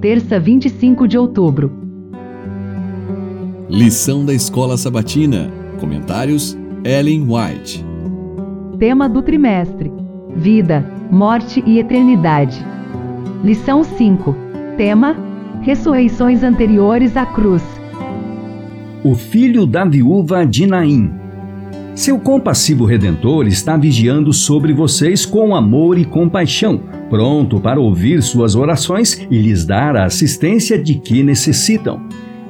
Terça, 25 de outubro. Lição da Escola Sabatina. Comentários: Ellen White. Tema do trimestre: Vida, Morte e Eternidade. Lição 5. Tema: Ressurreições anteriores à cruz. O filho da viúva de Naim. Seu compassivo redentor está vigiando sobre vocês com amor e compaixão, pronto para ouvir suas orações e lhes dar a assistência de que necessitam.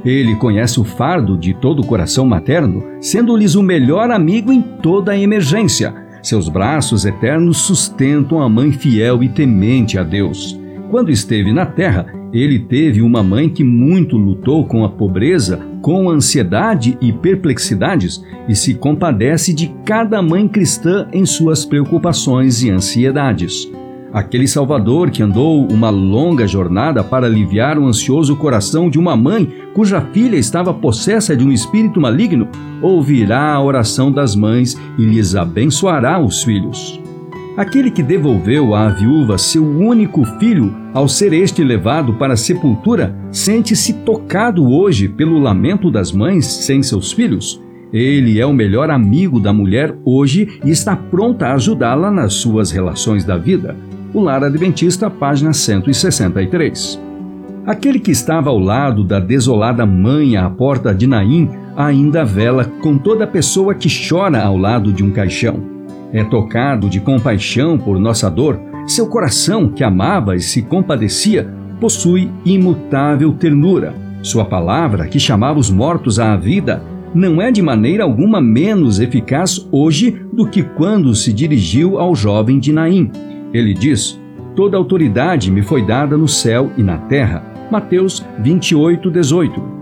Ele conhece o fardo de todo o coração materno, sendo-lhes o melhor amigo em toda a emergência. Seus braços eternos sustentam a mãe fiel e temente a Deus. Quando esteve na terra, ele teve uma mãe que muito lutou com a pobreza, com ansiedade e perplexidades e se compadece de cada mãe cristã em suas preocupações e ansiedades. Aquele Salvador que andou uma longa jornada para aliviar o ansioso coração de uma mãe cuja filha estava possessa de um espírito maligno, ouvirá a oração das mães e lhes abençoará os filhos. Aquele que devolveu à viúva seu único filho, ao ser este levado para a sepultura, sente-se tocado hoje pelo lamento das mães sem seus filhos. Ele é o melhor amigo da mulher hoje e está pronto a ajudá-la nas suas relações da vida. O Lar Adventista, página 163. Aquele que estava ao lado da desolada mãe à porta de Naim ainda vela com toda pessoa que chora ao lado de um caixão é tocado de compaixão por nossa dor, seu coração, que amava e se compadecia, possui imutável ternura. Sua palavra, que chamava os mortos à vida, não é de maneira alguma menos eficaz hoje do que quando se dirigiu ao jovem de Naim. Ele diz: Toda autoridade me foi dada no céu e na terra. Mateus 28, 18.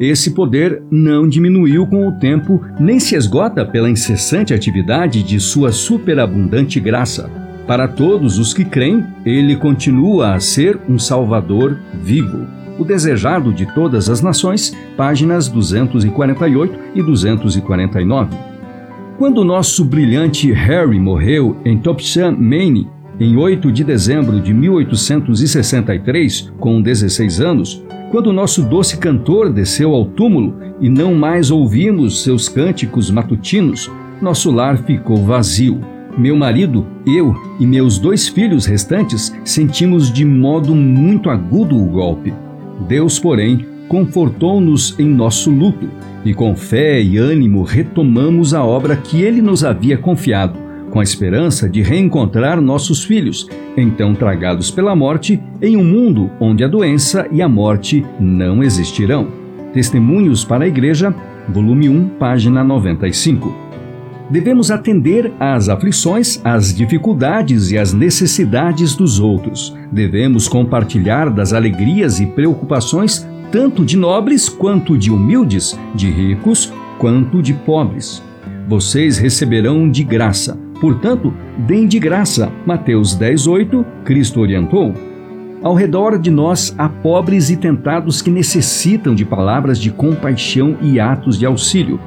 Esse poder não diminuiu com o tempo, nem se esgota pela incessante atividade de sua superabundante graça. Para todos os que creem, ele continua a ser um Salvador vivo. O Desejado de Todas as Nações, páginas 248 e 249. Quando nosso brilhante Harry morreu em Topsham, Maine, em 8 de dezembro de 1863, com 16 anos, quando nosso doce cantor desceu ao túmulo e não mais ouvimos seus cânticos matutinos, nosso lar ficou vazio. Meu marido, eu e meus dois filhos restantes sentimos de modo muito agudo o golpe. Deus, porém, confortou-nos em nosso luto e com fé e ânimo retomamos a obra que ele nos havia confiado com a esperança de reencontrar nossos filhos, então tragados pela morte, em um mundo onde a doença e a morte não existirão. Testemunhos para a Igreja, volume 1, página 95. Devemos atender às aflições, às dificuldades e às necessidades dos outros. Devemos compartilhar das alegrias e preocupações tanto de nobres quanto de humildes, de ricos quanto de pobres. Vocês receberão de graça Portanto, deem de graça. Mateus 10:8, Cristo orientou. Ao redor de nós há pobres e tentados que necessitam de palavras de compaixão e atos de auxílio.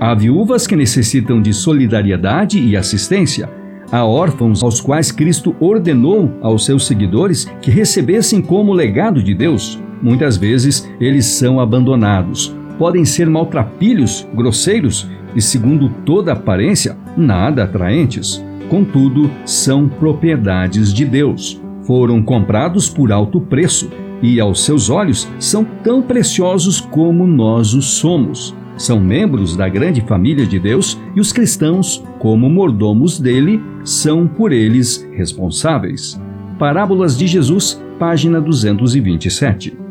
Há viúvas que necessitam de solidariedade e assistência. Há órfãos aos quais Cristo ordenou aos seus seguidores que recebessem como legado de Deus. Muitas vezes eles são abandonados. Podem ser maltrapilhos, grosseiros e, segundo toda aparência, nada atraentes. Contudo, são propriedades de Deus. Foram comprados por alto preço e, aos seus olhos, são tão preciosos como nós os somos. São membros da grande família de Deus e os cristãos, como mordomos dele, são por eles responsáveis. Parábolas de Jesus, página 227.